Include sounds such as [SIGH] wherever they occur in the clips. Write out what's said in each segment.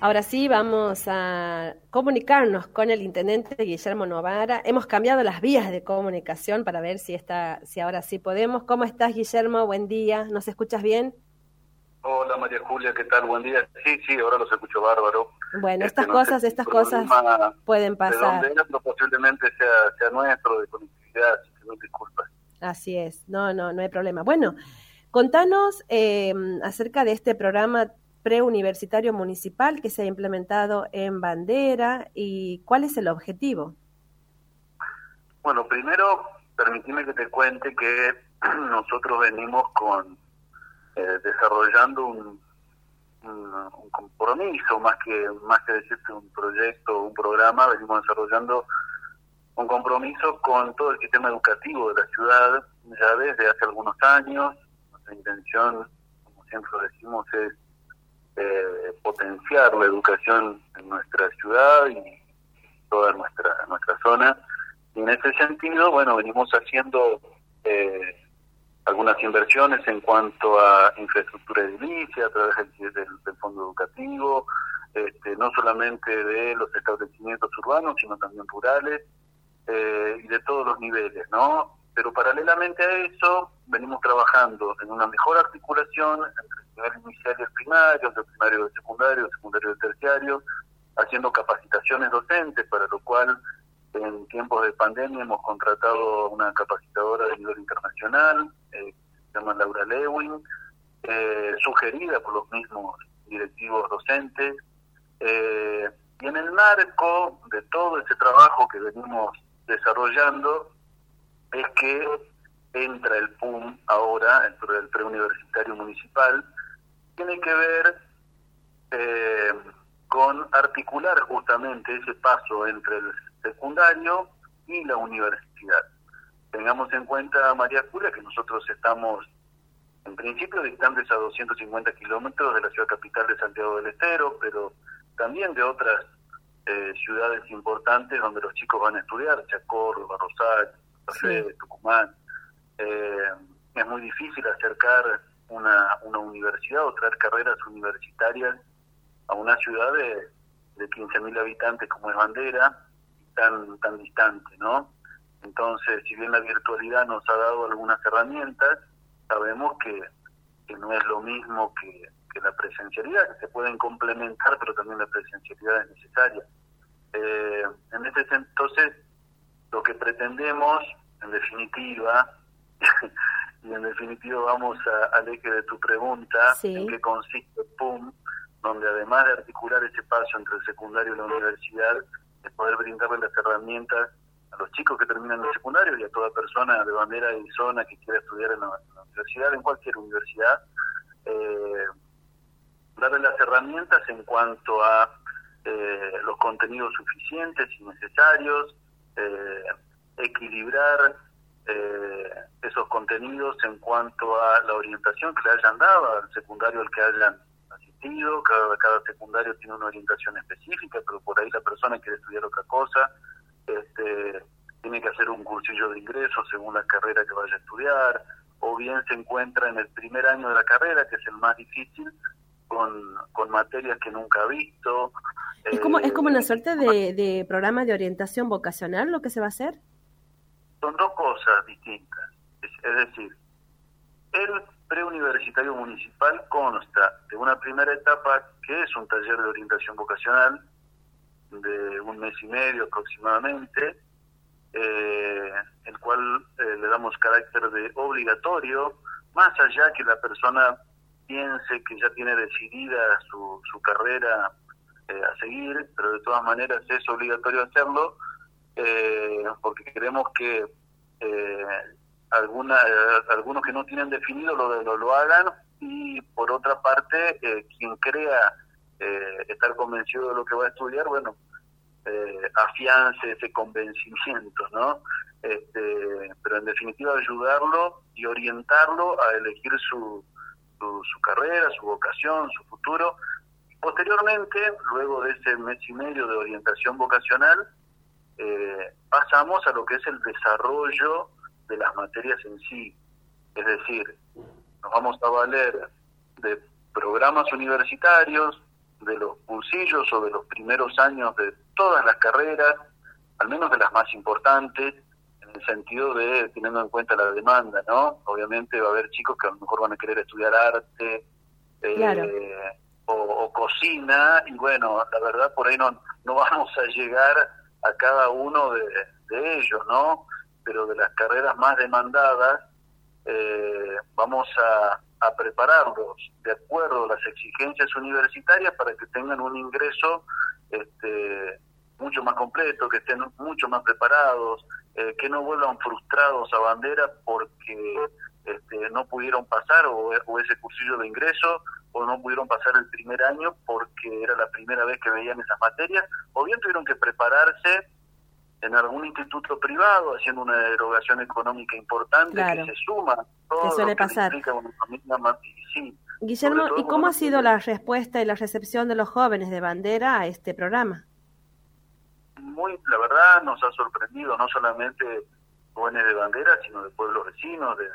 Ahora sí, vamos a comunicarnos con el intendente Guillermo Novara. Hemos cambiado las vías de comunicación para ver si está, si ahora sí podemos. ¿Cómo estás, Guillermo? Buen día. ¿Nos escuchas bien? Hola, María Julia, ¿qué tal? Buen día. Sí, sí, ahora los escucho bárbaro. Bueno, estas este, cosas, estas cosas pueden pasar. De donde posiblemente sea, sea nuestro, de conectividad, si no disculpas. Así es, no, no, no hay problema. Bueno, contanos eh, acerca de este programa preuniversitario municipal que se ha implementado en Bandera y cuál es el objetivo. Bueno, primero, permíteme que te cuente que [CLEARS THROAT] nosotros venimos con eh, desarrollando un, un, compromiso, más que más que decirte un proyecto, un programa, venimos desarrollando un compromiso con todo el sistema educativo de la ciudad ya desde hace algunos años. Nuestra intención, como siempre decimos, es eh, potenciar la educación en nuestra ciudad y toda nuestra nuestra zona. Y en ese sentido, bueno, venimos haciendo eh, algunas inversiones en cuanto a infraestructura edilicia a través del, del, fondo educativo, este, no solamente de los establecimientos urbanos, sino también rurales eh, y de todos los niveles, ¿no? Pero paralelamente a eso, venimos trabajando en una mejor articulación entre nivel inicial y el primario, el primario y el secundario, el secundario y el terciario, haciendo capacitaciones docentes, para lo cual en tiempos de pandemia hemos contratado una capacitadora de nivel internacional, eh, se llama Laura Lewin, eh, sugerida por los mismos directivos docentes. Eh, y en el marco de todo ese trabajo que venimos desarrollando, es que entra el PUM ahora, el, preuniversitario municipal, tiene que ver eh, con articular justamente ese paso entre el secundario y la universidad. Tengamos en cuenta, María Julia, que nosotros estamos en principio distantes a 250 kilómetros de la ciudad capital de Santiago del Estero, pero también de otras eh, ciudades importantes donde los chicos van a estudiar, Chacor, Barrosal, Tucumán. Eh, es muy difícil acercar una, una universidad o traer carreras universitarias a una ciudad de, de 15.000 habitantes como es Bandera, tan, tan distante, ¿no? Entonces, si bien la virtualidad nos ha dado algunas herramientas, sabemos que, que no es lo mismo que, que la presencialidad, que se pueden complementar, pero también la presencialidad es necesaria. Eh, en ese entonces, lo que pretendemos, en definitiva, [LAUGHS] y en definitiva vamos al eje de tu pregunta, en qué consiste PUM, donde además de articular ese paso entre el secundario y la universidad, es poder brindarle las herramientas a los chicos que terminan el secundario y a toda persona de bandera y zona que quiera estudiar en la, universidad, en cualquier universidad, eh, darle las herramientas en cuanto a eh, los contenidos suficientes y necesarios, eh, equilibrar eh, esos contenidos en cuanto a la orientación que le hayan dado al secundario al que hayan asistido, cada, cada secundario tiene una orientación específica, pero por ahí la persona quiere estudiar otra cosa, este, tiene que hacer un cursillo de ingreso según la carrera que vaya a estudiar, o bien se encuentra en el primer año de la carrera, que es el más difícil, con, con materias que nunca ha visto. ¿Es como, ¿Es como una eh, suerte de, de programa de orientación vocacional lo que se va a hacer? Son dos cosas distintas. Es, decir, el preuniversitario municipal consta de una primera etapa que es un taller de orientación vocacional de un mes y medio aproximadamente, eh, el cual eh, le damos carácter de obligatorio, más allá que la persona piense que ya tiene decidida su, su carrera eh, a seguir, pero de todas maneras es obligatorio hacerlo, porque queremos que alguna, algunos que no tienen definido lo, lo, lo hagan y por otra parte quien crea eh, estar convencido de lo que va a estudiar, bueno, eh, afiance ese convencimiento, ¿no? Este, pero en definitiva ayudarlo y orientarlo a elegir su, su, carrera, su vocación, su futuro. Posteriormente, luego de ese mes y medio de orientación vocacional, eh, pasamos a lo que es el desarrollo de las materias en sí. Es decir, nos vamos a valer de programas universitarios, de los cursillos o de los primeros años de todas las carreras, al menos de las más importantes, en el sentido de teniendo en cuenta la demanda, ¿no? Obviamente va a haber chicos que a lo mejor van a querer estudiar arte eh, o, cocina, y bueno, la verdad por ahí no, no [LAUGHS] vamos a llegar a cada uno de, ellos, ¿no? Pero de las carreras más demandadas, eh, vamos a, a prepararlos de acuerdo a las exigencias universitarias para que tengan un ingreso este, mucho más completo, que estén mucho más preparados, eh, que no vuelvan frustrados a bandera porque este, no pudieron pasar o, ese cursillo de ingreso o no pudieron pasar el primer año porque era la primera vez que veían esas materias o bien tuvieron que prepararse en algún instituto privado haciendo una derogación económica importante que se suma todo suele pasar. Guillermo, ¿y cómo ha sido la respuesta y la recepción de los jóvenes de bandera a este programa? Muy, la verdad nos ha sorprendido no solamente jóvenes de bandera, sino de pueblos vecinos, de,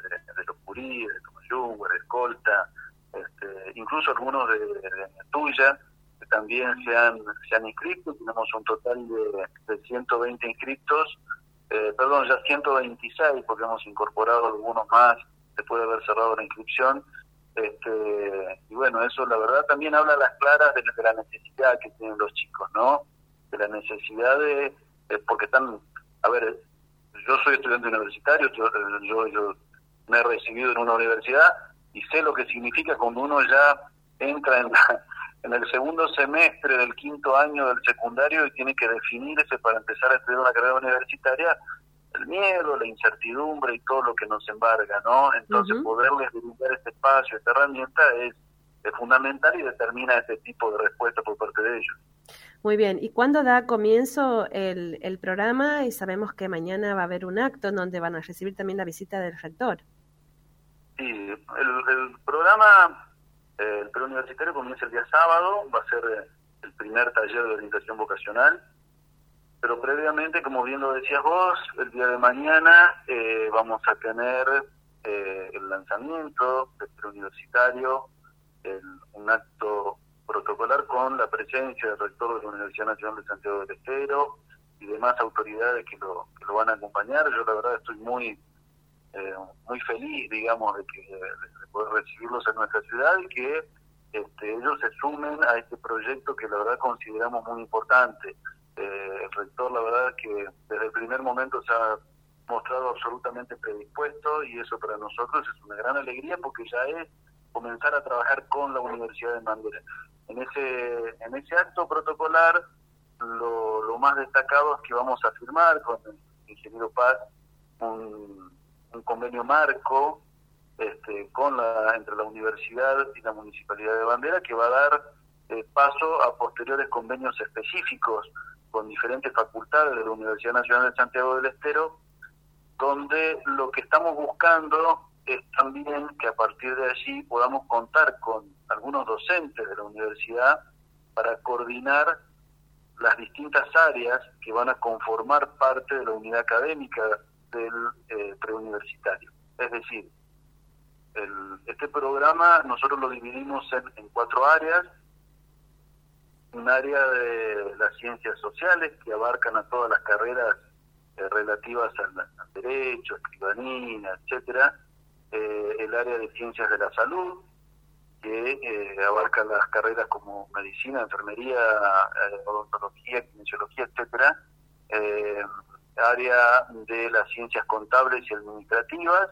los Purí, de Tomayunga, de Escolta, este, incluso algunos de, de Tuya, también se han, se han inscrito, tenemos un total de, 120 inscritos, eh, perdón, ya 126 porque hemos incorporado algunos más después de haber cerrado la inscripción. Este, y bueno, eso la verdad también habla a las claras de, la necesidad que tienen los chicos, ¿no? De la necesidad de, porque están, a ver, yo soy estudiante universitario, yo, yo, yo me he recibido en una universidad y sé lo que significa cuando uno ya entra en la, en el segundo semestre del quinto año del secundario y tiene que definirse para empezar a estudiar una carrera universitaria, el miedo, la incertidumbre y todo lo que nos embarga, ¿no? Entonces poderles brindar este espacio, esta herramienta es, fundamental y determina este tipo de respuesta por parte de ellos. Muy bien, ¿y cuándo da comienzo el, el programa? Y sabemos que mañana va a haber un acto en donde van a recibir también la visita del rector. Sí, el, el programa el preuniversitario comienza el día sábado, va a ser eh, el primer taller de orientación vocacional, pero previamente, como bien lo decías vos, el día de mañana eh, vamos a tener eh, el lanzamiento del preuniversitario, un acto protocolar con la presencia del rector de la Universidad Nacional de Santiago del Estero y demás autoridades que lo, que lo van a acompañar. Yo la verdad estoy muy eh, muy feliz, digamos, de, que, de poder recibirlos en nuestra ciudad y que este, ellos se sumen a este proyecto que la verdad consideramos muy importante. Eh, el rector, la verdad, que desde el primer momento se ha mostrado absolutamente predispuesto y eso para nosotros es una gran alegría porque ya es comenzar a trabajar con la Universidad de Mandela. En ese, en ese acto protocolar, lo, lo más destacado es que vamos a firmar con el ingeniero Paz un, convenio marco este, con la, entre la universidad y la municipalidad de Bandera que va a dar eh, paso a posteriores convenios específicos con diferentes facultades de la Universidad Nacional de Santiago del Estero, donde lo que estamos buscando es también que a partir de allí podamos contar con algunos docentes de la universidad para coordinar las distintas áreas que van a conformar parte de la unidad académica del eh, preuniversitario. Es decir, este programa nosotros lo dividimos en, cuatro áreas. Un área de las ciencias sociales que abarcan a todas las carreras eh, relativas al, derecho, escribanía, etcétera. Eh, el área de ciencias de la salud, que eh, abarca las carreras como medicina, enfermería, odontología, kinesiología, etcétera. Eh, área de las ciencias contables y administrativas,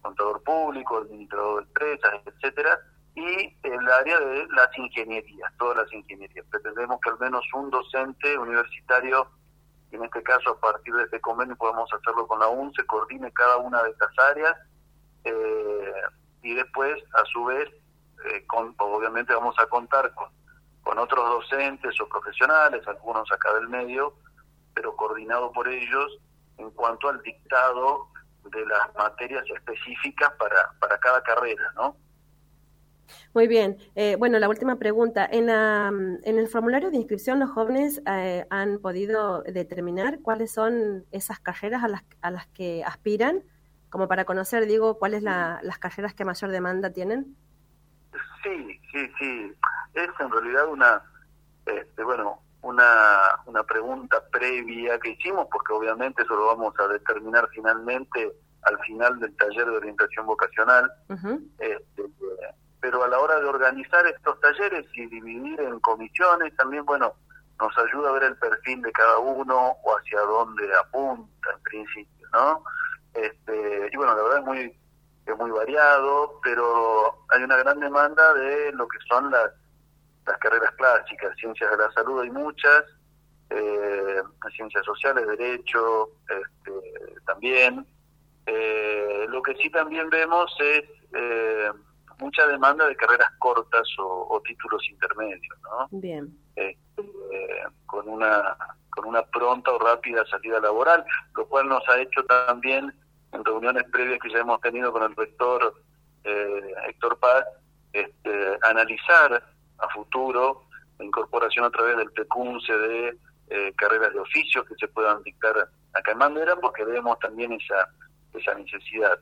contador público, administrador de empresas, etcétera, y el área de las ingenierías, todas las ingenierías. Pretendemos que al menos un docente universitario, en este caso a partir de este convenio podemos hacerlo con la UNCE, coordine cada una de estas áreas eh, y después, a su vez, eh, con, obviamente vamos a contar con, con otros docentes o profesionales, algunos acá del medio, pero coordinado por ellos en cuanto al dictado de las materias específicas para, para cada carrera, ¿no? Muy bien. Eh, bueno, la última pregunta. En, en el formulario de inscripción, los jóvenes eh, han podido determinar cuáles son esas carreras a las, a las que aspiran, como para conocer, digo, cuáles la, las carreras que mayor demanda tienen. Sí, sí, sí. Es en realidad una, este, bueno, una, una pregunta previa que hicimos, porque obviamente eso lo vamos a determinar finalmente al final del taller de orientación vocacional. este, pero a la hora de organizar estos talleres y dividir en comisiones, también, bueno, nos ayuda a ver el perfil de cada uno o hacia dónde apunta en principio, ¿no? Este, y bueno, la verdad es muy es muy variado, pero hay una gran demanda de lo que son las, las carreras clásicas, ciencias de la salud hay muchas, eh, ciencias sociales, derecho, este, también. Eh, lo que sí también vemos es eh, mucha demanda de carreras cortas o, títulos intermedios, ¿no? Bien. Este, con una con una pronta o rápida salida laboral, lo cual nos ha hecho también en reuniones previas que ya hemos tenido con el rector eh, Héctor Paz, este, analizar a futuro la incorporación a través del PECUNCE de eh, carreras de oficios que se puedan dictar acá en Bandera, porque vemos también esa, esa necesidad.